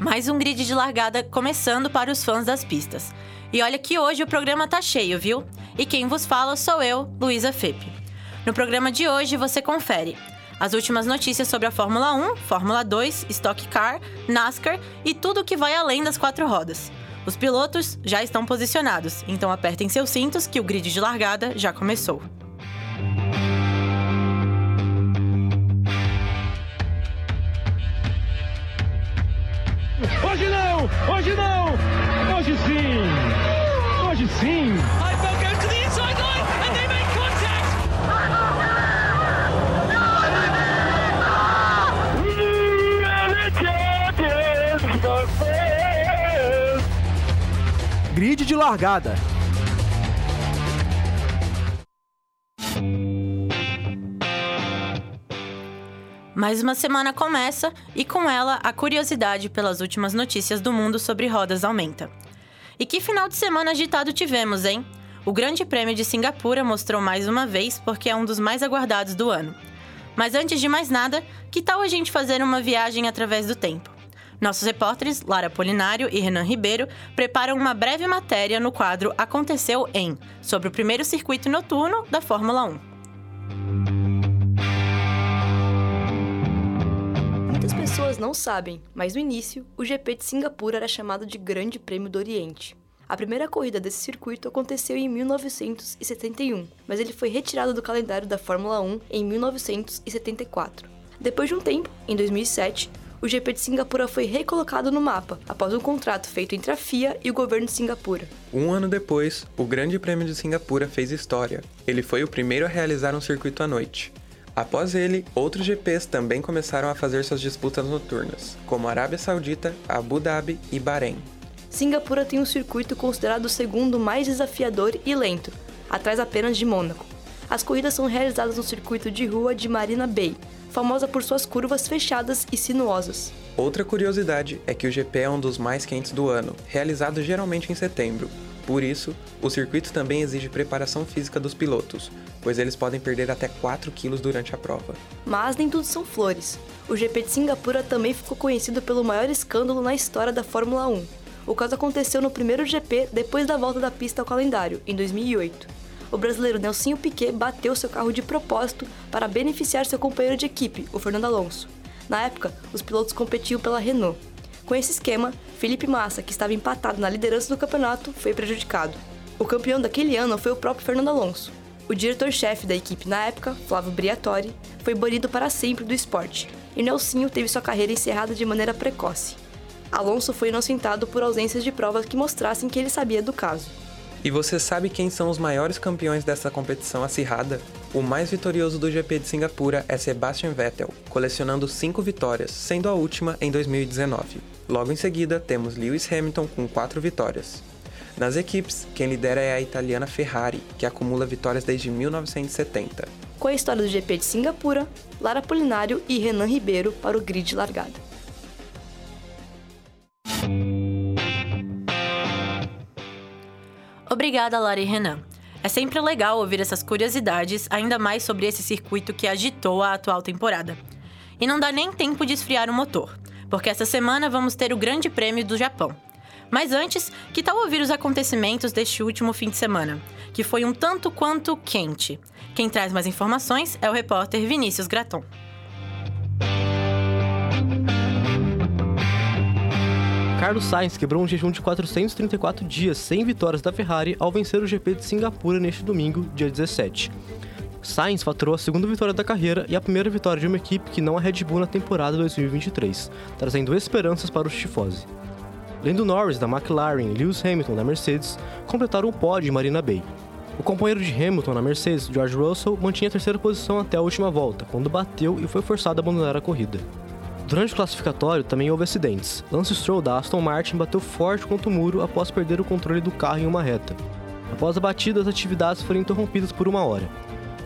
Mais um grid de largada começando para os fãs das pistas. E olha que hoje o programa tá cheio, viu? E quem vos fala sou eu, Luísa Fepe. No programa de hoje você confere as últimas notícias sobre a Fórmula 1, Fórmula 2, Stock Car, NASCAR e tudo o que vai além das quatro rodas. Os pilotos já estão posicionados, então apertem seus cintos que o grid de largada já começou. Hoje não! Hoje não! Hoje sim! Hoje sim! Heidfeld goes to the inside line and they make contact. Grid de largada. Mais uma semana começa e com ela a curiosidade pelas últimas notícias do mundo sobre rodas aumenta. E que final de semana agitado tivemos, hein? O Grande Prêmio de Singapura mostrou mais uma vez porque é um dos mais aguardados do ano. Mas antes de mais nada, que tal a gente fazer uma viagem através do tempo? Nossos repórteres, Lara Polinário e Renan Ribeiro, preparam uma breve matéria no quadro Aconteceu em, sobre o primeiro circuito noturno da Fórmula 1. Muitas pessoas não sabem, mas no início, o GP de Singapura era chamado de Grande Prêmio do Oriente. A primeira corrida desse circuito aconteceu em 1971, mas ele foi retirado do calendário da Fórmula 1 em 1974. Depois de um tempo, em 2007, o GP de Singapura foi recolocado no mapa, após um contrato feito entre a FIA e o governo de Singapura. Um ano depois, o Grande Prêmio de Singapura fez história. Ele foi o primeiro a realizar um circuito à noite. Após ele, outros GPs também começaram a fazer suas disputas noturnas, como Arábia Saudita, Abu Dhabi e Bahrein. Singapura tem um circuito considerado o segundo mais desafiador e lento, atrás apenas de Mônaco. As corridas são realizadas no circuito de rua de Marina Bay, famosa por suas curvas fechadas e sinuosas. Outra curiosidade é que o GP é um dos mais quentes do ano, realizado geralmente em setembro. Por isso, o circuito também exige preparação física dos pilotos, pois eles podem perder até 4 quilos durante a prova. Mas nem tudo são flores. O GP de Singapura também ficou conhecido pelo maior escândalo na história da Fórmula 1. O caso aconteceu no primeiro GP depois da volta da pista ao calendário, em 2008. O brasileiro Nelsinho Piquet bateu seu carro de propósito para beneficiar seu companheiro de equipe, o Fernando Alonso. Na época, os pilotos competiam pela Renault. Com esse esquema, Felipe Massa, que estava empatado na liderança do campeonato, foi prejudicado. O campeão daquele ano foi o próprio Fernando Alonso. O diretor-chefe da equipe na época, Flávio Briatore, foi banido para sempre do esporte, e Nelsinho teve sua carreira encerrada de maneira precoce. Alonso foi inocentado por ausências de provas que mostrassem que ele sabia do caso. E você sabe quem são os maiores campeões dessa competição acirrada? O mais vitorioso do GP de Singapura é Sebastian Vettel, colecionando 5 vitórias, sendo a última em 2019. Logo em seguida, temos Lewis Hamilton com 4 vitórias. Nas equipes, quem lidera é a italiana Ferrari, que acumula vitórias desde 1970. Com a história do GP de Singapura, Lara Polinário e Renan Ribeiro para o grid largada. Obrigada, Lara e Renan. É sempre legal ouvir essas curiosidades, ainda mais sobre esse circuito que agitou a atual temporada. E não dá nem tempo de esfriar o motor, porque essa semana vamos ter o Grande Prêmio do Japão. Mas antes, que tal ouvir os acontecimentos deste último fim de semana, que foi um tanto quanto quente? Quem traz mais informações é o repórter Vinícius Graton. Carlos Sainz quebrou um jejum de 434 dias sem vitórias da Ferrari ao vencer o GP de Singapura neste domingo, dia 17. Sainz faturou a segunda vitória da carreira e a primeira vitória de uma equipe que não é Red Bull na temporada 2023, trazendo esperanças para os tifose. Lando Norris, da McLaren, e Lewis Hamilton, da Mercedes, completaram o pódio em Marina Bay. O companheiro de Hamilton na Mercedes, George Russell, mantinha a terceira posição até a última volta, quando bateu e foi forçado a abandonar a corrida. Durante o classificatório também houve acidentes. Lance Stroll da Aston Martin bateu forte contra o muro após perder o controle do carro em uma reta. Após a batida, as atividades foram interrompidas por uma hora.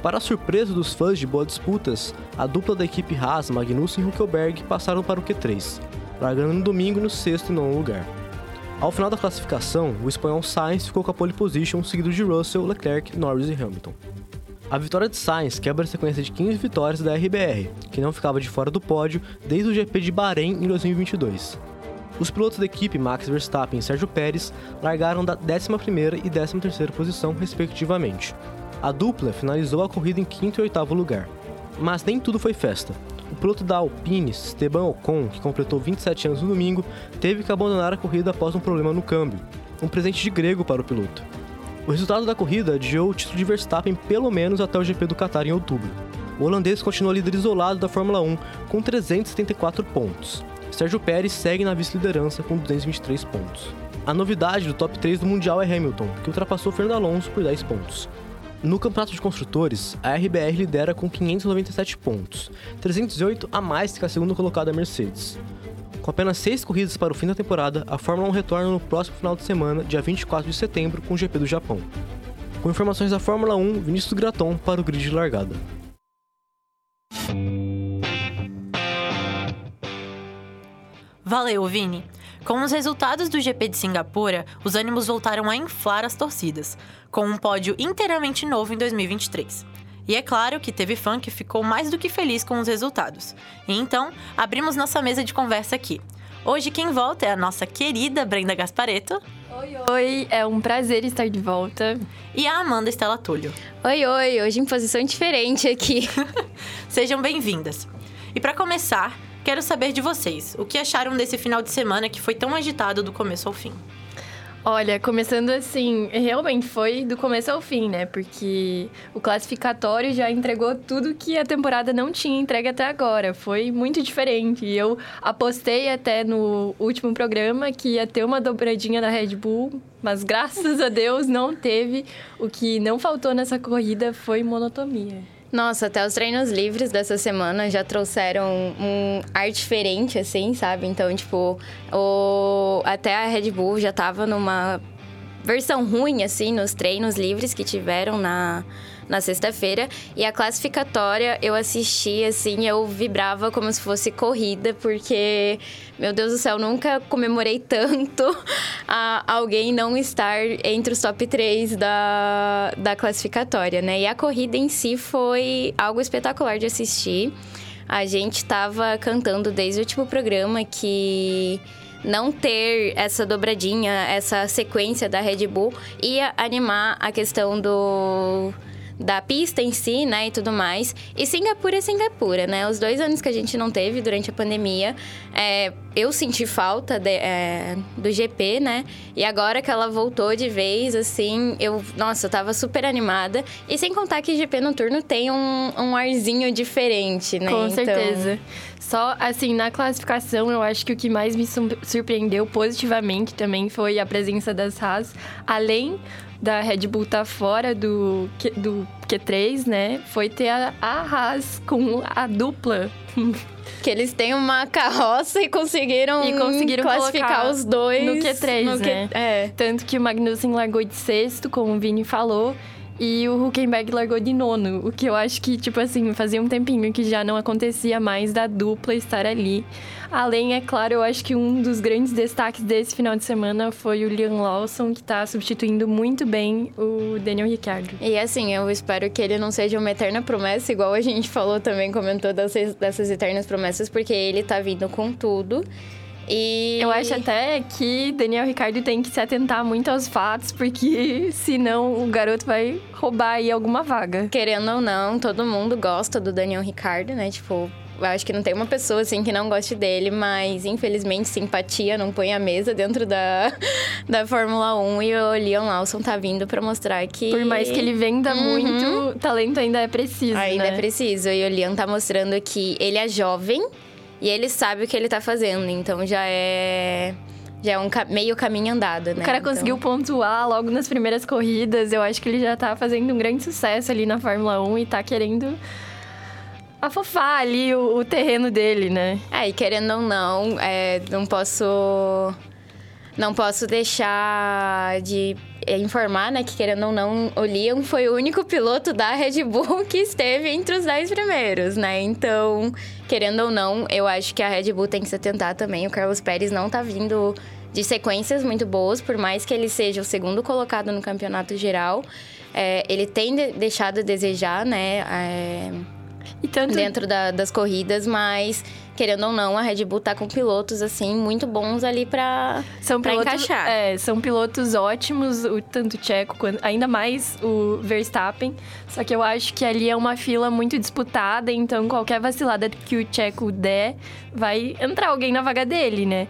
Para a surpresa dos fãs de boas disputas, a dupla da equipe Haas, Magnussen e Huckelberg, passaram para o Q3, largando no domingo no sexto e nono lugar. Ao final da classificação, o espanhol Sainz ficou com a pole position, seguido de Russell, Leclerc, Norris e Hamilton. A vitória de Sainz quebra a sequência de 15 vitórias da RBR, que não ficava de fora do pódio desde o GP de Bahrein em 2022. Os pilotos da equipe Max Verstappen e Sérgio Pérez largaram da 11ª e 13ª posição, respectivamente. A dupla finalizou a corrida em quinto e oitavo lugar. Mas nem tudo foi festa. O piloto da Alpine, Esteban Ocon, que completou 27 anos no domingo, teve que abandonar a corrida após um problema no câmbio, um presente de grego para o piloto. O resultado da corrida adiou o título de Verstappen pelo menos até o GP do Qatar em outubro. O holandês continua líder isolado da Fórmula 1 com 374 pontos. Sérgio Pérez segue na vice-liderança com 223 pontos. A novidade do top 3 do Mundial é Hamilton, que ultrapassou Fernando Alonso por 10 pontos. No campeonato de construtores, a RBR lidera com 597 pontos, 308 a mais que a segunda colocada Mercedes. Com apenas seis corridas para o fim da temporada, a Fórmula 1 retorna no próximo final de semana, dia 24 de setembro, com o GP do Japão. Com informações da Fórmula 1, Vinícius Graton para o grid de largada. Valeu, Vini! Com os resultados do GP de Singapura, os ânimos voltaram a inflar as torcidas, com um pódio inteiramente novo em 2023. E é claro que teve fã que ficou mais do que feliz com os resultados. E então, abrimos nossa mesa de conversa aqui. Hoje quem volta é a nossa querida Brenda Gaspareto. Oi, oi, é um prazer estar de volta. E a Amanda Estela Túlio. Oi, oi, hoje em posição diferente aqui. Sejam bem-vindas. E para começar, Quero saber de vocês, o que acharam desse final de semana que foi tão agitado do começo ao fim? Olha, começando assim, realmente foi do começo ao fim, né? Porque o classificatório já entregou tudo que a temporada não tinha entregue até agora. Foi muito diferente. E eu apostei até no último programa que ia ter uma dobradinha da Red Bull, mas graças a Deus não teve. O que não faltou nessa corrida foi monotonia. Nossa, até os treinos livres dessa semana já trouxeram um ar diferente, assim, sabe? Então, tipo, o... até a Red Bull já tava numa versão ruim, assim, nos treinos livres que tiveram na, na sexta-feira. E a classificatória eu assisti, assim, eu vibrava como se fosse corrida, porque, meu Deus do céu, nunca comemorei tanto a alguém não estar entre os top 3 da, da classificatória, né? E a corrida em si foi algo espetacular de assistir. A gente estava cantando desde o último programa que não ter essa dobradinha, essa sequência da Red Bull ia animar a questão do da pista em si, né, e tudo mais. E Singapura é Singapura, né? Os dois anos que a gente não teve durante a pandemia, é, eu senti falta de, é, do GP, né? E agora que ela voltou de vez, assim, eu, nossa, eu tava super animada. E sem contar que GP noturno tem um, um arzinho diferente, né? Com então... certeza. Só, assim, na classificação, eu acho que o que mais me surpreendeu positivamente também foi a presença das Haas, além da Red Bull tá fora do, do Q3, né? Foi ter a, a Haas com a dupla. Que eles têm uma carroça e conseguiram, e conseguiram classificar os dois no Q3, no né? Q... É. Tanto que o Magnussen largou de sexto, como o Vini falou, e o Huckenberg largou de nono, o que eu acho que, tipo assim, fazia um tempinho que já não acontecia mais da dupla estar ali. Além, é claro, eu acho que um dos grandes destaques desse final de semana foi o Liam Lawson, que está substituindo muito bem o Daniel Ricciardo. E assim, eu espero que ele não seja uma eterna promessa, igual a gente falou também, comentou dessas, dessas eternas promessas, porque ele tá vindo com tudo. E... Eu acho até que Daniel Ricardo tem que se atentar muito aos fatos, porque senão o garoto vai roubar aí alguma vaga. Querendo ou não, todo mundo gosta do Daniel Ricardo, né? Tipo, eu acho que não tem uma pessoa assim que não goste dele, mas infelizmente simpatia não põe a mesa dentro da, da Fórmula 1 e o Leon Lawson tá vindo para mostrar que. Por mais que ele venda uhum. muito, talento ainda é preciso. Ainda né? é preciso. E o Leon tá mostrando que ele é jovem e ele sabe o que ele tá fazendo, então já é já é um meio caminho andado, né? O cara então... conseguiu pontuar logo nas primeiras corridas. Eu acho que ele já tá fazendo um grande sucesso ali na Fórmula 1 e tá querendo afofar ali o, o terreno dele, né? É, e querendo ou não, é, não posso. Não posso deixar de informar, né, que querendo ou não, o Liam foi o único piloto da Red Bull que esteve entre os 10 primeiros, né? Então, querendo ou não, eu acho que a Red Bull tem que se atentar também. O Carlos Pérez não tá vindo de sequências muito boas, por mais que ele seja o segundo colocado no campeonato geral. é, ele tem de- deixado a desejar, né? é, tanto dentro da- das corridas, mas querendo ou não, a Red Bull tá com pilotos assim muito bons ali pra, São pra pilotos, encaixar. é, são pilotos ótimos, o, tanto o Tcheco quanto ainda mais o Verstappen. Só que eu acho que ali é uma fila muito disputada, então qualquer vacilada que o Tcheco der, vai entrar alguém na vaga dele, né?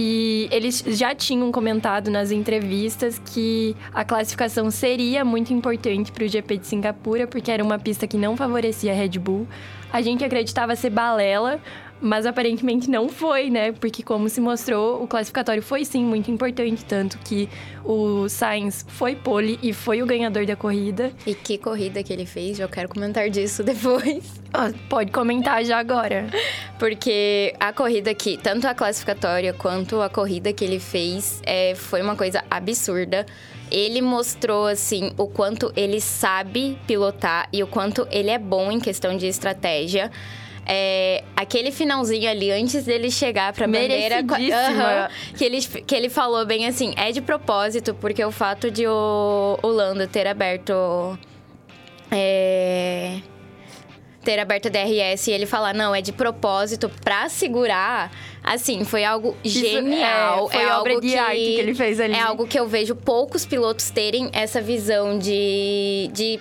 E eles já tinham comentado nas entrevistas que a classificação seria muito importante para o GP de Singapura, porque era uma pista que não favorecia a Red Bull. A gente acreditava ser balela, mas aparentemente não foi, né? Porque, como se mostrou, o classificatório foi sim muito importante, tanto que o Sainz foi pole e foi o ganhador da corrida. E que corrida que ele fez, eu quero comentar disso depois. Ah, pode comentar já agora. Porque a corrida que, tanto a classificatória quanto a corrida que ele fez, é, foi uma coisa absurda. Ele mostrou, assim, o quanto ele sabe pilotar e o quanto ele é bom em questão de estratégia. É, aquele finalzinho ali, antes dele chegar pra bandeira... Aham, que, ele, que ele falou bem assim, é de propósito, porque o fato de o, Lando ter aberto... É, ter aberto a DRS e ele falar, não, é de propósito pra segurar, assim, foi algo Isso, genial. é, foi é algo arte que ele fez ali. É algo que eu vejo poucos pilotos terem essa visão de, de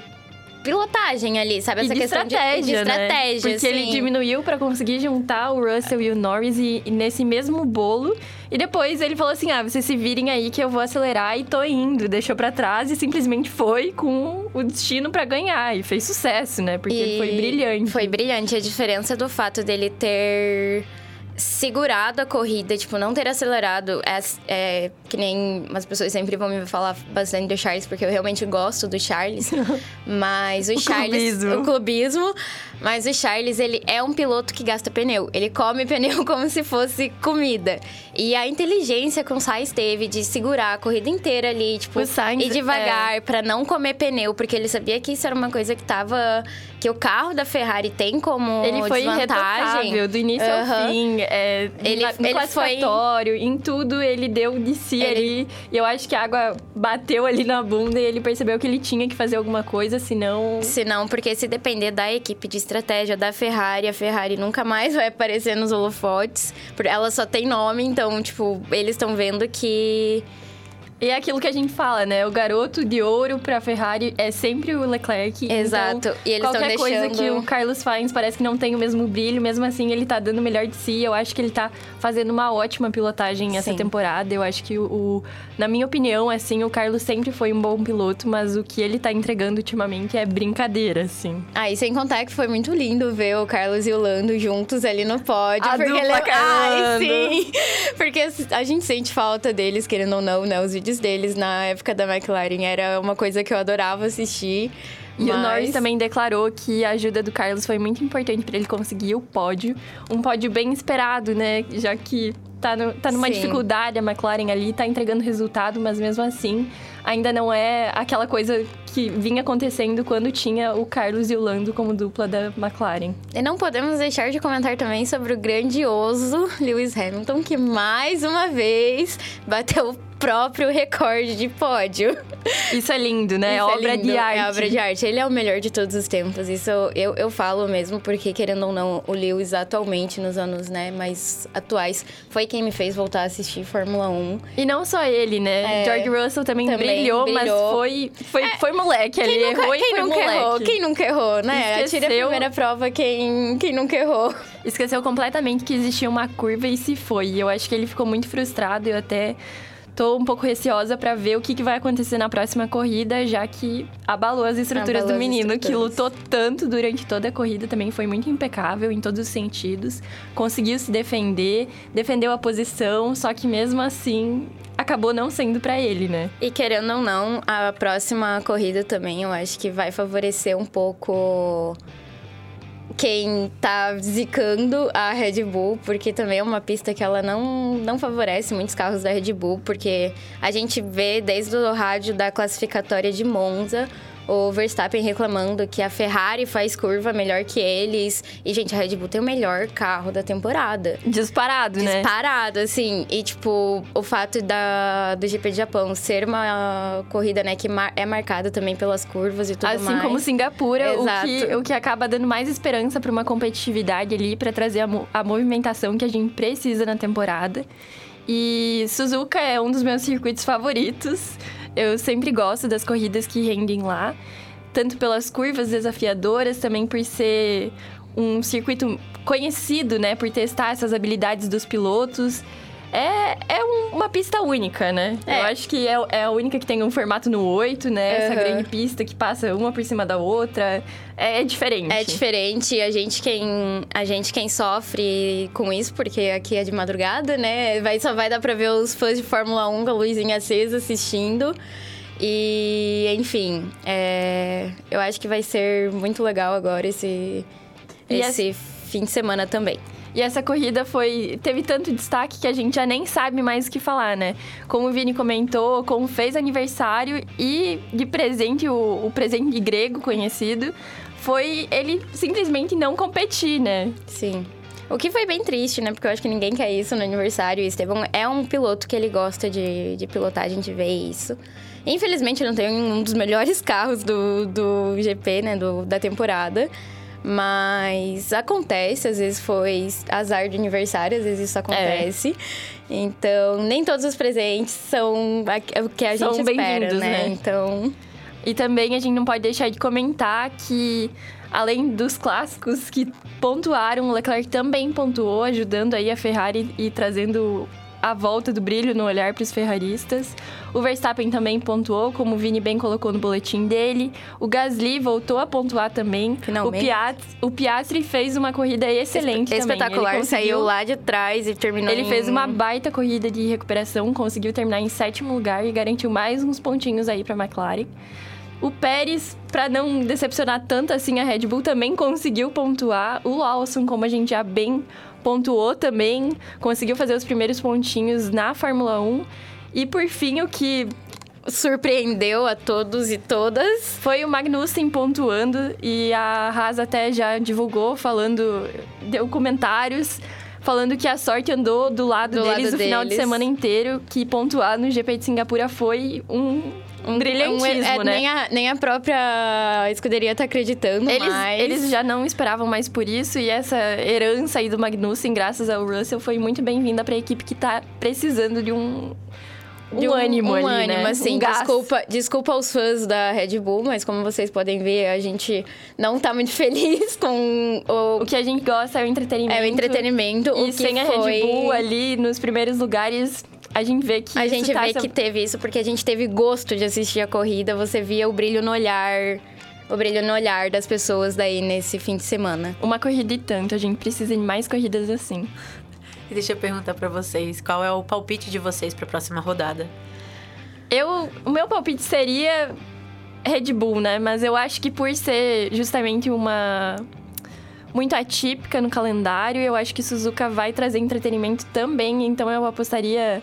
pilotagem ali, sabe? E Essa questão estratégia, de, de estratégia, né? Porque ele assim. diminuiu pra conseguir juntar o Russell e o Norris e, e nesse mesmo bolo. E depois ele falou assim: ah, vocês se virem aí que eu vou acelerar e tô indo. Deixou pra trás e simplesmente foi com o destino pra ganhar. E fez sucesso, né? Porque E foi brilhante. Foi brilhante. A diferença do fato dele ter segurado a corrida, tipo, não ter acelerado, é, é, que nem as pessoas sempre vão me falar bastante do Charles, porque eu realmente gosto do Charles. mas o, O Charles. clubismo. O clubismo. Mas o Charles, ele é um piloto que gasta pneu. Ele come pneu como se fosse comida. E a inteligência que o Sainz teve de segurar a corrida inteira ali, tipo, Sainz, ir devagar pra não comer pneu, porque ele sabia que isso era uma coisa que tava. que o carro da Ferrari tem como Ele foi irretocável, do início Aham. ao fim. É, Ele- no ele classificatório, em tudo, ele deu de si Ele- ali. E eu acho que a água bateu ali na bunda e ele percebeu que ele tinha que fazer alguma coisa, senão... Se não, porque se depender da equipe de estratégia da Ferrari, a Ferrari nunca mais vai aparecer nos holofotes. Ela só tem nome, então, tipo, eles estão vendo que. E é aquilo que a gente fala, né? O garoto de ouro pra Ferrari é sempre o Leclerc. Exato. Então, E eles qualquer coisa deixando- que o Carlos Sainz parece que não tem o mesmo brilho, mesmo assim ele tá dando o melhor de si. Eu acho que ele tá fazendo uma ótima pilotagem essa Sim. temporada. Eu acho que o, o- na minha opinião, assim, o Carlos sempre foi um bom piloto, mas o que ele tá entregando ultimamente é brincadeira, assim. Ah, e sem contar que foi muito lindo ver o Carlos e o Lando juntos ali no pódio. A porque dupla ele... Ai, Lando. sim! Porque a gente sente falta deles, querendo ou não, né? Os vídeos deles na época da McLaren era uma coisa que eu adorava assistir. E o mas- Norris também declarou que a ajuda do Carlos foi muito importante para ele conseguir o pódio. Um pódio bem esperado, né? Já que tá, no- tá numa Sim. dificuldade a McLaren ali, tá entregando resultado, mas mesmo assim ainda não é aquela coisa que vinha acontecendo quando tinha o Carlos e o Lando como dupla da McLaren. E não podemos deixar de comentar também sobre o grandioso Lewis Hamilton, que mais uma vez bateu o próprio recorde de pódio. Isso é lindo, né? Isso é obra lindo, de arte. É obra de arte. Ele é o melhor de todos os tempos. Isso eu, eu falo mesmo, porque querendo ou não, o Lewis atualmente, nos anos né, mais atuais, foi quem me fez voltar a assistir Fórmula 1. E não só ele, né? É. George Russell também, Também brilhou, mas brilhou. foi, foi, foi moleque ali. Quem nunca, errou e quem foi nunca moleque. errou? Quem nunca errou, né? Atire a Esqueceu. primeira prova quem, quem nunca errou. Esqueceu completamente que existia uma curva e se foi. E eu acho que ele ficou muito frustrado. Eu até tô um pouco receosa pra ver o que, que vai acontecer na próxima corrida, já que abalou as estruturas Abalou do menino, que estruturas. lutou tanto durante toda a corrida, também foi muito impecável em todos os sentidos. Conseguiu se defender, defendeu a posição, só que mesmo assim acabou não sendo pra ele, né? E querendo ou não, a próxima corrida também eu acho que vai favorecer um pouco quem tá zicando a Red Bull, porque também é uma pista que ela não, não favorece muitos carros da Red Bull, porque a gente vê desde o rádio da classificatória de Monza o Verstappen reclamando que a Ferrari faz curva melhor que eles. E, gente, a Red Bull tem o melhor carro da temporada. Disparado, né? Disparado, assim. E, tipo, o fato da, do GP de Japão ser uma corrida, né, que mar- é marcada também pelas curvas e tudo Assim mais. como Singapura, o que, Exato. o que acaba dando mais esperança para uma competitividade ali, para trazer a, a movimentação que a gente precisa na temporada. E Suzuka é um dos meus circuitos favoritos. Eu sempre gosto das corridas que rendem lá, tanto pelas curvas desafiadoras, também por ser um circuito conhecido, né, por testar essas habilidades dos pilotos. É, é um- uma pista única, né? É. Eu acho que é, é a única que tem um formato no 8, né? Essa Aham. grande pista que passa uma por cima da outra. É, é diferente. É diferente, a gente quem a gente quem sofre com isso, porque aqui é de madrugada, né? Vai, só vai dar pra ver os fãs de Fórmula 1 com a luzinha acesa assistindo. E, enfim, é, eu acho que vai ser muito legal agora esse, E esse fim de semana também. E essa corrida foi teve tanto destaque que a gente já nem sabe mais o que falar, né? Como o Vini comentou, como fez aniversário e de presente, o, o presente grego conhecido, foi ele simplesmente não competir, né? Sim. O que foi bem triste, né? Porque eu acho que ninguém quer isso no aniversário. E Esteban é um piloto que ele gosta de, de pilotar, a gente vê isso. Infelizmente, não tem um dos melhores carros do, do GP, né? Do, da temporada. Mas acontece, às vezes foi azar de aniversário, às vezes isso acontece. Então, nem todos os presentes são a- o que a São gente espera, né? né? Então, E também a gente não pode deixar de comentar que, além dos clássicos que pontuaram, o Leclerc também pontuou, ajudando aí a Ferrari e trazendo a volta do brilho no olhar para os ferraristas. O Verstappen também pontuou, como o Vini bem colocou no boletim dele. O Gasly voltou a pontuar também. Finalmente. O Piastri, o Piastri fez uma corrida excelente também. espetacular. Ele conseguiu- Saiu lá de trás e terminou ele fez em- uma baita corrida de recuperação, conseguiu terminar em sétimo lugar e garantiu mais uns pontinhos aí para McLaren. O Pérez, para não decepcionar tanto assim a Red Bull, também conseguiu pontuar. O Lawson, como a gente já bem pontuou também, conseguiu fazer os primeiros pontinhos na Fórmula 1. E por fim, o que surpreendeu a todos e todas. foi o Magnussen pontuando e a Haas até já divulgou, falando, deu comentários falando que a sorte andou do lado Do deles lado o final de deles. semana inteiro, que pontuar no GP de Singapura foi um, um brilhantismo, é, né? Nem a, nem a própria escuderia tá acreditando Eles, mais. eles já não esperavam mais por isso e essa herança aí do Magnussen, graças ao Russell, foi muito bem-vinda para a equipe que tá precisando de um, um de um, ânimo um ali, ânimo, né? assim. Um desculpa, desculpa aos fãs da Red Bull, mas como vocês podem ver, a gente não tá muito feliz com o, O que a gente gosta é o entretenimento. é o entretenimento. o E que sem a. Red Bull ali nos primeiros lugares, a gente vê que A isso gente tá vê se- que teve isso porque a gente teve gosto de assistir a corrida. Você via o brilho no olhar, o brilho no olhar das pessoas daí nesse fim de semana. Uma corrida e tanto, a gente precisa de mais corridas assim. E deixa eu perguntar pra vocês, qual é o palpite de vocês pra próxima rodada? Eu, o meu palpite seria Red Bull, né? Mas eu acho que por ser justamente uma muito atípica no calendário, eu acho que Suzuka vai trazer entretenimento também, então eu apostaria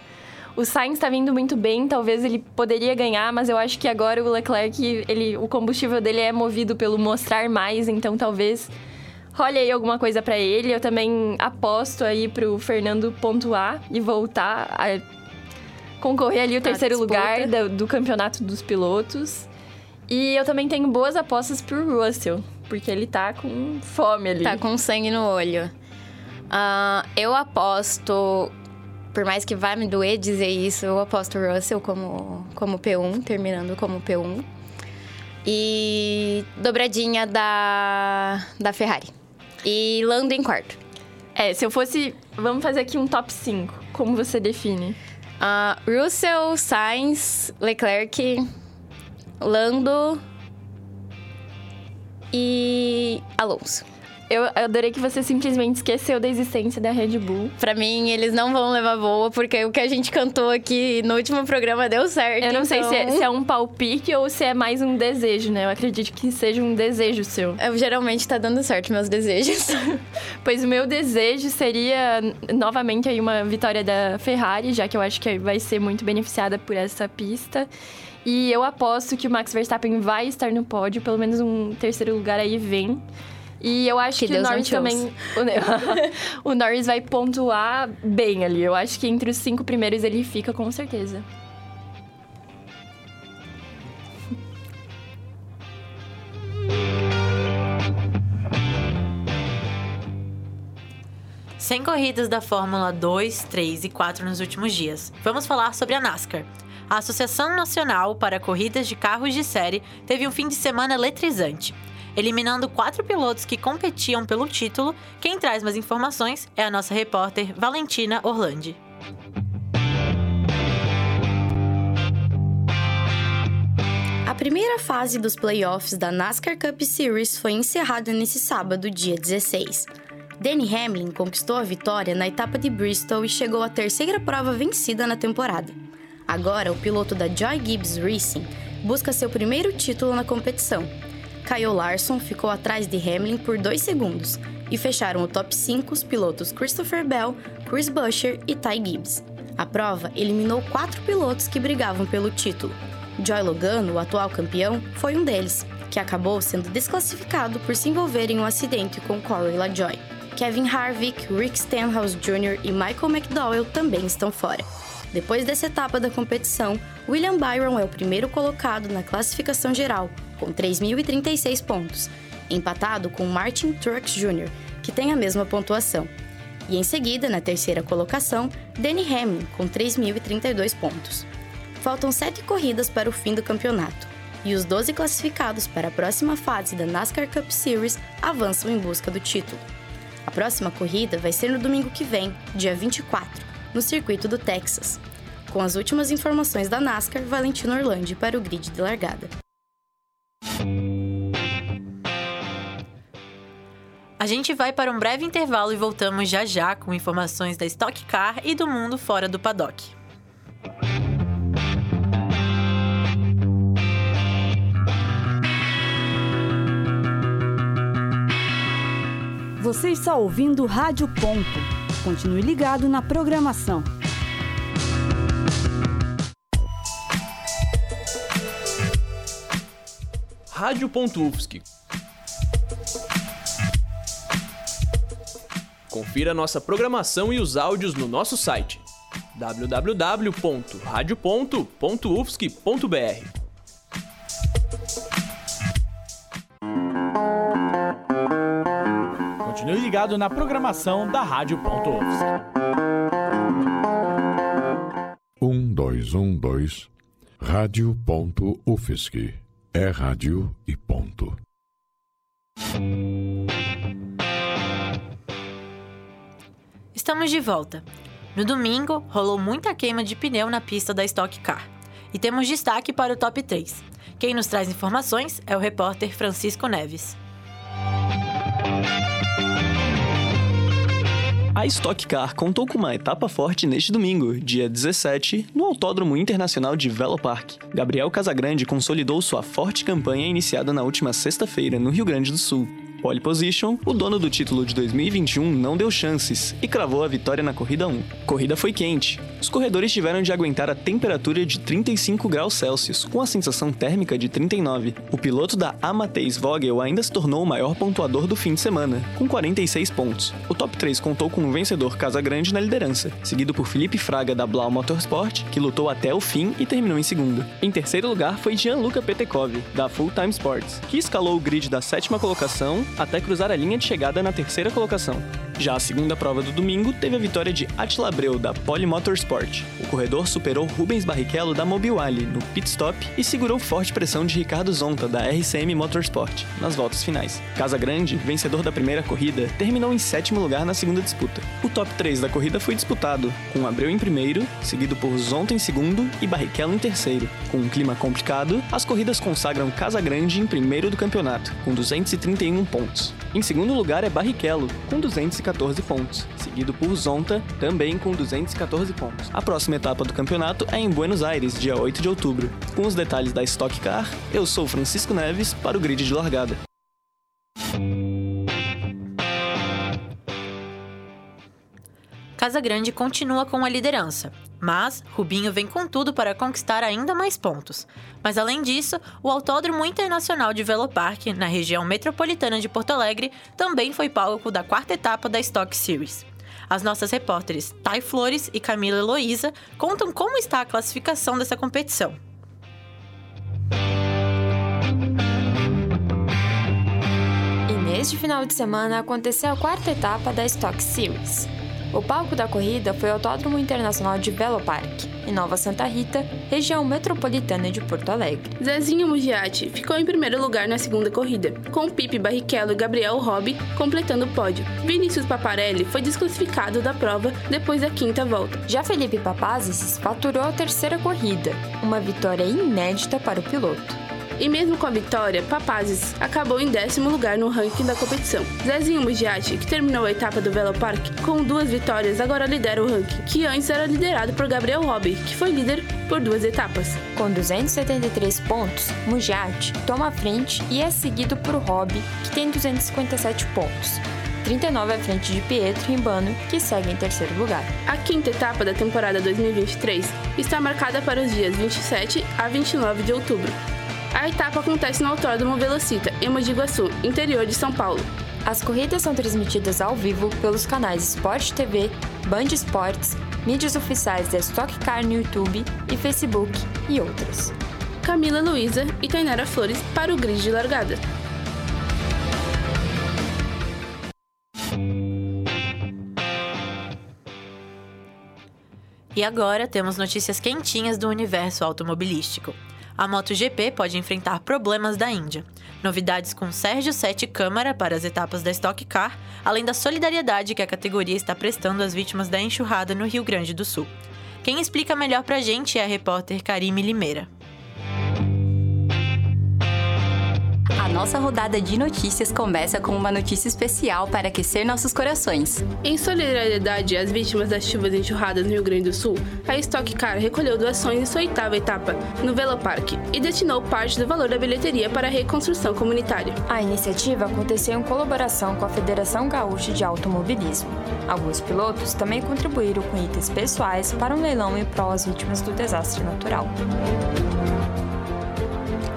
o Sainz tá vindo muito bem, talvez ele poderia ganhar, mas eu acho que agora o Leclerc, ele, o combustível dele é movido pelo mostrar mais, então talvez role aí alguma coisa pra ele. Eu também aposto aí pro Fernando pontuar e voltar a concorrer ali o terceiro disputa. lugar da- do campeonato dos pilotos. E eu também tenho boas apostas pro Russell, porque ele tá com fome ali. Tá com sangue no olho. Ah, eu aposto, por mais que vá me doer dizer isso, eu aposto o Russell como, como P1, terminando como P1. E dobradinha da, da Ferrari. E Lando em quarto. É, se eu fosse. Vamos fazer aqui um top 5. Como você define? Ah, Russell, Sainz, Leclerc, Lando e Alonso. Eu adorei que você simplesmente esqueceu da existência da Red Bull. Pra mim, eles não vão levar boa, porque o que a gente cantou aqui no último programa deu certo. Eu não sei se é, então- se é um palpite ou se é mais um desejo, né? Eu acredito que seja um desejo seu. Eu, geralmente tá dando certo meus desejos. Pois o meu desejo seria novamente aí uma vitória da Ferrari, já que eu acho que vai ser muito beneficiada por essa pista. E eu aposto que o Max Verstappen vai estar no pódio, pelo menos um terceiro lugar aí vem. E eu acho Que que, Deus o não Norris também. O, o Norris vai pontuar bem ali. Eu acho que entre os cinco primeiros ele fica com certeza. Sem corridas da Fórmula 2, 3 e 4 nos últimos dias. Vamos falar sobre a NASCAR. A Associação Nacional para Corridas de Carros de Série teve um fim de semana eletrizante. Eliminando quatro pilotos que competiam pelo título, quem traz mais informações é a nossa repórter Valentina Orlandi. A primeira fase dos playoffs da NASCAR Cup Series foi encerrada nesse sábado, dia 16. Danny Hamlin conquistou a vitória na etapa de Bristol e chegou à terceira prova vencida na temporada. Agora, o piloto da Joy Gibbs Racing busca seu primeiro título na competição. Kyle Larson ficou atrás de Hamlin por dois segundos e fecharam o top 5 os pilotos Christopher Bell, Chris Buescher e Ty Gibbs. A prova eliminou quatro pilotos que brigavam pelo título. Joy Logano, o atual campeão, foi um deles, que acabou sendo desclassificado por se envolver em um acidente com Corey LaJoy. Kevin Harvick, Rick Stenhouse Jr. e Michael McDowell também estão fora. Depois dessa etapa da competição, William Byron é o primeiro colocado na classificação geral, com 3.036 pontos, empatado com Martin Truex Jr., que tem a mesma pontuação. E em seguida, na terceira colocação, Danny Hamlin, com 3.032 pontos. Faltam sete corridas para o fim do campeonato, e os 12 classificados para a próxima fase da NASCAR Cup Series avançam em busca do título. A próxima corrida vai ser no domingo que vem, dia 24, no circuito do Texas. Com as últimas informações da NASCAR, Valentino Orlandi para o grid de largada. A gente vai para um breve intervalo e voltamos já já com informações da Stock Car e do mundo fora do paddock. Você está ouvindo Rádio Ponto. Continue ligado na programação. Rádio.UFSC. Confira nossa programação e os áudios no nosso site www.radio.ufsc.br. Continue ligado na programação da Rádio Ponto UFSC. Um, dois, um, dois. Rádio ponto UFSC. É rádio e ponto. Estamos de volta. No domingo, rolou muita queima de pneu na pista da Stock Car. E temos destaque para o top 3. Quem nos traz informações é o repórter Francisco Neves. A Stock Car contou com uma etapa forte neste domingo, dia 17, no Autódromo Internacional de Velo Park. Gabriel Casagrande consolidou sua forte campanha iniciada na última sexta-feira no Rio Grande do Sul. Pole position, o dono do título de 2021 não deu chances e cravou a vitória na corrida 1. Corrida foi quente. Os corredores tiveram de aguentar a temperatura de 35 graus Celsius, com a sensação térmica de 39. O piloto da Amadeus Vogel ainda se tornou o maior pontuador do fim de semana, com 46 pontos. O top 3 contou com o vencedor Casagrande na liderança, seguido por Felipe Fraga da Blau Motorsport, que lutou até o fim e terminou em segundo. Em terceiro lugar foi Gianluca Petekov, da Full Time Sports, que escalou o grid da sétima colocação até cruzar a linha de chegada na terceira colocação. Já a segunda prova do domingo teve a vitória de Attila Abreu, da Poly Motorsport. O corredor superou Rubens Barrichello, da Mobilale, no pit stop e segurou forte pressão de Ricardo Zonta, da RCM Motorsport, nas voltas finais. Casa Grande, vencedor da primeira corrida, terminou em sétimo lugar na segunda disputa. O top 3 da corrida foi disputado, com Abreu em primeiro, seguido por Zonta em segundo e Barrichello em terceiro. Com um clima complicado, as corridas consagram Casa Grande em primeiro do campeonato, com 231 pontos. Em segundo lugar é Barrichello, com 214 pontos, seguido por Zonta, também com 214 pontos. A próxima etapa do campeonato é em Buenos Aires, dia 8 de outubro. Com os detalhes da Stock Car, eu sou Francisco Neves para o grid de largada. Casagrande continua com a liderança, mas Rubinho vem com tudo para conquistar ainda mais pontos. Mas além disso, o Autódromo Internacional de Velopark, na região metropolitana de Porto Alegre, também foi palco da quarta etapa da Stock Series. As nossas repórteres Thay Flores e Camila Heloísa contam como está a classificação dessa competição. E neste final de semana aconteceu a quarta etapa da Stock Series. O palco da corrida foi o Autódromo Internacional de Belo Parque, em Nova Santa Rita, região metropolitana de Porto Alegre. Zezinho Mugiati ficou em primeiro lugar na segunda corrida, com Pipe Barrichello e Gabriel Robbi completando o pódio. Vinícius Paparelli foi desclassificado da prova depois da quinta volta. Já Felipe Papazis faturou a terceira corrida, uma vitória inédita para o piloto. E mesmo com a vitória, Papazes acabou em décimo lugar no ranking da competição. Zezinho Mugiati, que terminou a etapa do Velo Park com duas vitórias, agora lidera o ranking, que antes era liderado por Gabriel Robbi, que foi líder por duas etapas. Com 273 pontos, Mugiati toma a frente e é seguido por Robbi, que tem 257 pontos. 39 à frente de Pietro Rimbano, que segue em terceiro lugar. A quinta etapa da temporada 2023 está marcada para os dias 27 a 29 de outubro. A etapa acontece no Autódromo Velocita, em Mogi Guaçu, interior de São Paulo. As corridas são transmitidas ao vivo pelos canais Sport TV, Band Esportes, mídias oficiais da Stock Car no YouTube e Facebook e outras. Camila Luiza e Tainara Flores para o grid de largada. E agora temos notícias quentinhas do universo automobilístico. A MotoGP pode enfrentar problemas da Índia. Novidades com Sérgio Sete Câmara para as etapas da Stock Car, além da solidariedade que a categoria está prestando às vítimas da enxurrada no Rio Grande do Sul. Quem explica melhor pra gente é a repórter Karime Limeira. Nossa rodada de notícias começa com uma notícia especial para aquecer nossos corações. Em solidariedade às vítimas das chuvas enxurradas no Rio Grande do Sul, a Stock Car recolheu doações em sua oitava etapa, no Velopark, e destinou parte do valor da bilheteria para a reconstrução comunitária. A iniciativa aconteceu em colaboração com a Federação Gaúcha de Automobilismo. Alguns pilotos também contribuíram com itens pessoais para um leilão em prol às vítimas do desastre natural.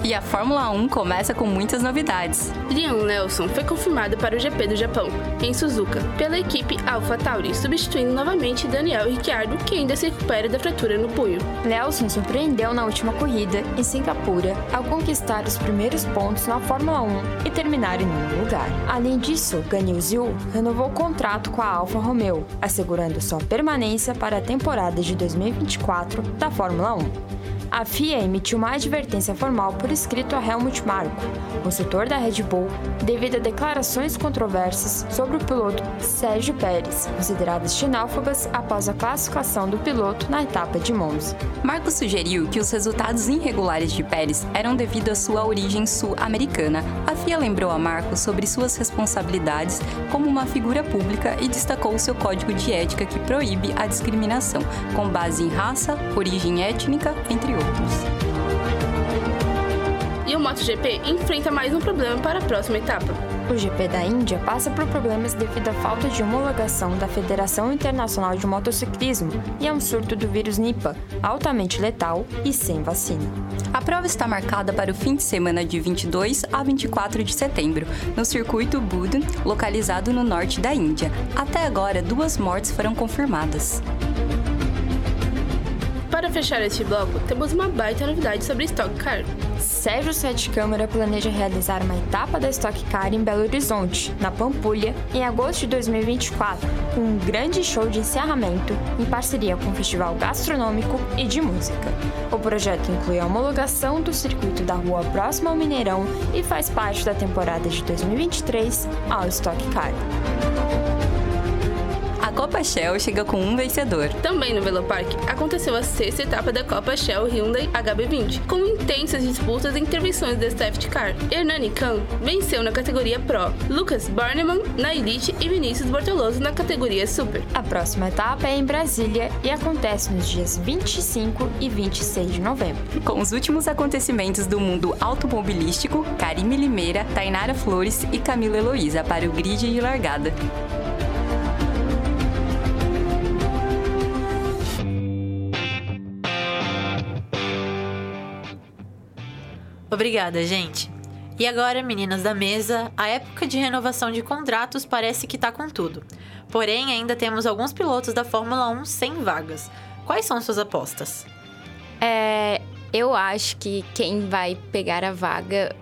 E a Fórmula 1 começa com muitas novidades. Liam Nelson foi confirmado para o GP do Japão, em Suzuka, pela equipe AlphaTauri, substituindo novamente Daniel Ricciardo, que ainda se recupera da fratura no punho. Nelson surpreendeu na última corrida, em Singapura, ao conquistar os primeiros pontos na Fórmula 1 e terminar em nono lugar. Além disso, Ganil Zhu renovou o contrato com a Alfa Romeo, assegurando sua permanência para a temporada de 2024 da Fórmula 1. A FIA emitiu uma advertência formal por escrito a Helmut Marko, consultor da Red Bull, devido a declarações controversas sobre o piloto Sérgio Pérez, consideradas xenófobas após a classificação do piloto na etapa de Monza. Marco sugeriu que os resultados irregulares de Pérez eram devido à sua origem sul-americana. A FIA lembrou a Marco sobre suas responsabilidades como uma figura pública e destacou seu código de ética que proíbe a discriminação com base em raça, origem étnica, entre outros. E o MotoGP enfrenta mais um problema para a próxima etapa. O GP da Índia passa por problemas devido à falta de homologação da Federação Internacional de Motociclismo e a um surto do vírus Nipah, altamente letal e sem vacina. A prova está marcada para o fim de semana de 22 a 24 de setembro, no circuito Budan, localizado no norte da Índia. Até agora, duas mortes foram confirmadas. Para fechar este bloco, temos uma baita novidade sobre Stock Car. Sérgio Sete Câmara planeja realizar uma etapa da Stock Car em Belo Horizonte, na Pampulha, em agosto de 2024, com um grande show de encerramento em parceria com o Festival Gastronômico e de Música. O projeto inclui a homologação do circuito da rua próxima ao Mineirão e faz parte da temporada de 2023 ao Stock Car. Copa Shell chega com um vencedor. Também no Velopark aconteceu a sexta etapa da Copa Shell Hyundai HB20, com intensas disputas e intervenções da Safety Car. Hernani Khan venceu na categoria Pro, Lucas Barneman na Elite e Vinícius Bortoloso na categoria Super. A próxima etapa é em Brasília e acontece nos dias 25 e 26 de novembro. Com os últimos acontecimentos do mundo automobilístico, Karime Limeira, Tainara Flores e Camila Heloísa para o grid de largada. Obrigada, gente. E agora, meninas da mesa, a época de renovação de contratos parece que tá com tudo. Porém, ainda temos alguns pilotos da Fórmula 1 sem vagas. Quais são suas apostas? É, eu acho que quem vai pegar a vaga,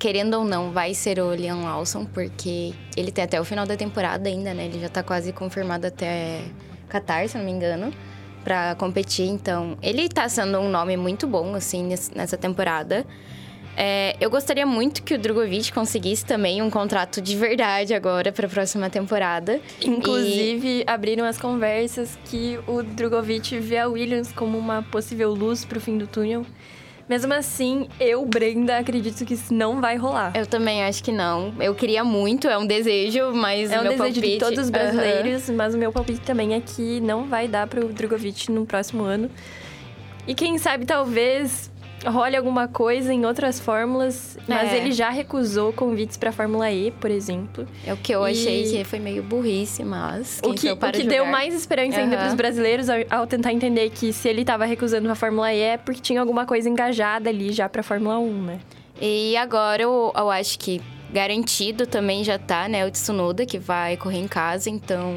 querendo ou não, vai ser o Leon Lawson, porque ele tem até o final da temporada ainda, né? Ele já tá quase confirmado até Qatar, se não me engano, para competir. Então, ele tá sendo um nome muito bom, assim, nessa temporada. É, eu gostaria muito que o Drogovic conseguisse também um contrato de verdade agora para a próxima temporada. Inclusive, e... abriram as conversas que o Drogovic vê a Williams como uma possível luz para o fim do túnel. Mesmo assim, eu, Brenda, acredito que isso não vai rolar. Eu também acho que não. Eu queria muito, é um desejo, mas é um desejo palpite... de todos os brasileiros, uhum. mas o meu palpite também é que não vai dar para o Drogovic no próximo ano. E quem sabe, talvez role alguma coisa em outras fórmulas, mas É. ele já recusou convites para Fórmula E, por exemplo. É o que eu E- achei que foi meio burrice, mas. O que, o que deu mais esperança ainda Aham. para os brasileiros ao, ao tentar entender que se ele estava recusando a Fórmula E é porque tinha alguma coisa engajada ali já para Fórmula 1, né? E agora eu, eu acho que garantido também já tá, né? O Tsunoda, que vai correr em casa, então.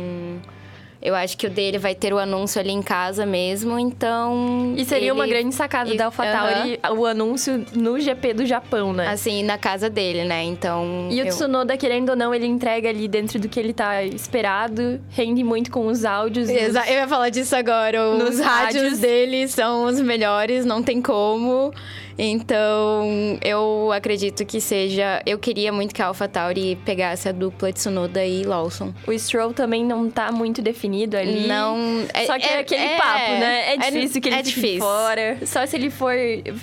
Eu acho que o dele vai ter o anúncio ali em casa mesmo, então. E seria uma ele- grande sacada e- da AlphaTauri o anúncio no GP do Japão, né? Assim, na casa dele, né? Então. E o eu- Tsunoda, querendo ou não, ele entrega ali dentro do que ele tá esperado, rende muito com os áudios. Exa- nos- Eu ia falar disso agora. Os Nos rádios, rádios. dele são os melhores, não tem como. Então, eu acredito que seja. Eu queria muito que a AlphaTauri pegasse a dupla Tsunoda e Lawson. O Stroll também não tá muito definido ali. Não. Só que é, é- aquele é- papo, né? É é- difícil que ele é difícil. fora. Só se ele for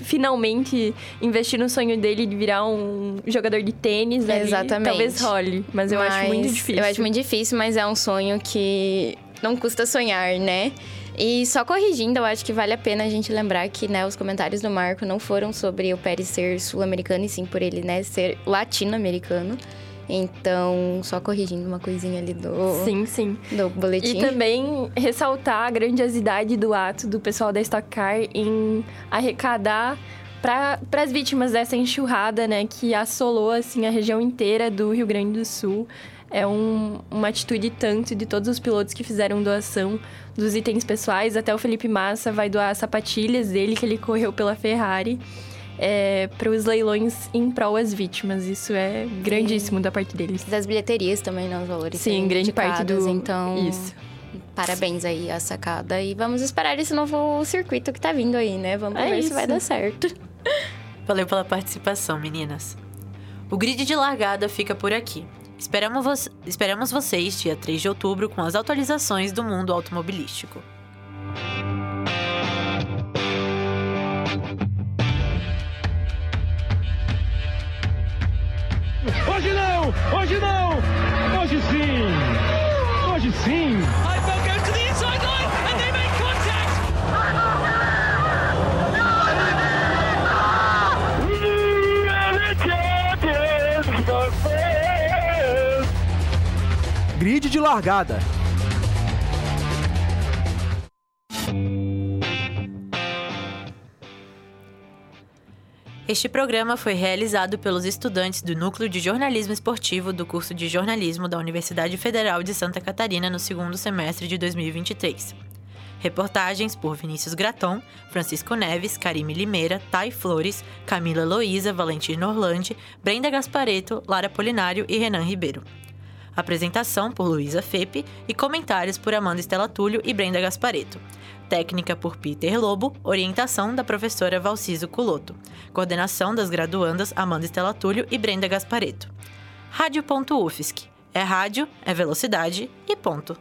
finalmente investir no sonho dele de virar um jogador de tênis ali, Exatamente. talvez role. Mas eu acho muito Mas difícil. Eu acho muito difícil, mas é um sonho que não custa sonhar, né? E só corrigindo, eu acho que vale a pena a gente lembrar que né, os comentários do Marco não foram sobre o Pérez ser sul-americano, e sim por ele né, ser latino-americano. Então, só corrigindo uma coisinha ali do, Sim, sim. do boletim. E também ressaltar a grandiosidade do ato do pessoal da Stock Car em arrecadar para as vítimas dessa enxurrada, né, que assolou assim a região inteira do Rio Grande do Sul. É um- uma atitude tanto de todos os pilotos que fizeram doação dos itens pessoais. Até o Felipe Massa vai doar sapatilhas dele que ele correu pela Ferrari. Para os leilões em prol às vítimas. Isso é grandíssimo da parte deles. Das bilheterias também, né? Os valores Sim, grande parte do- Então, Isso. parabéns aí à sacada. E vamos esperar esse novo circuito que tá vindo aí, né? Vamos É ver se isso. vai dar certo. Valeu pela participação, meninas. O grid de largada fica por aqui. Esperamos, vo- esperamos vocês dia 3 de outubro com as atualizações do mundo automobilístico. Hoje não! Hoje não! Hoje sim! Hoje sim! Heidfeld goes to the inside line and they make contact. Grid de largada. Este programa foi realizado pelos estudantes do Núcleo de Jornalismo Esportivo do curso de Jornalismo da Universidade Federal de Santa Catarina no segundo semestre de 2023. Reportagens por Vinícius Graton, Francisco Neves, Karime Limeira, Thay Flores, Camila Loísa, Valentino Orlandi, Brenda Gaspareto, Lara Polinário e Renan Ribeiro. Apresentação por Luísa Fepe e comentários por Amanda Estela Túlio e Brenda Gaspareto. Técnica por Peter Lobo, orientação da professora Valciso Culoto. Coordenação das graduandas Amanda Estela Túlio e Brenda Gaspareto. Rádio.UFSC. É rádio, é velocidade e ponto.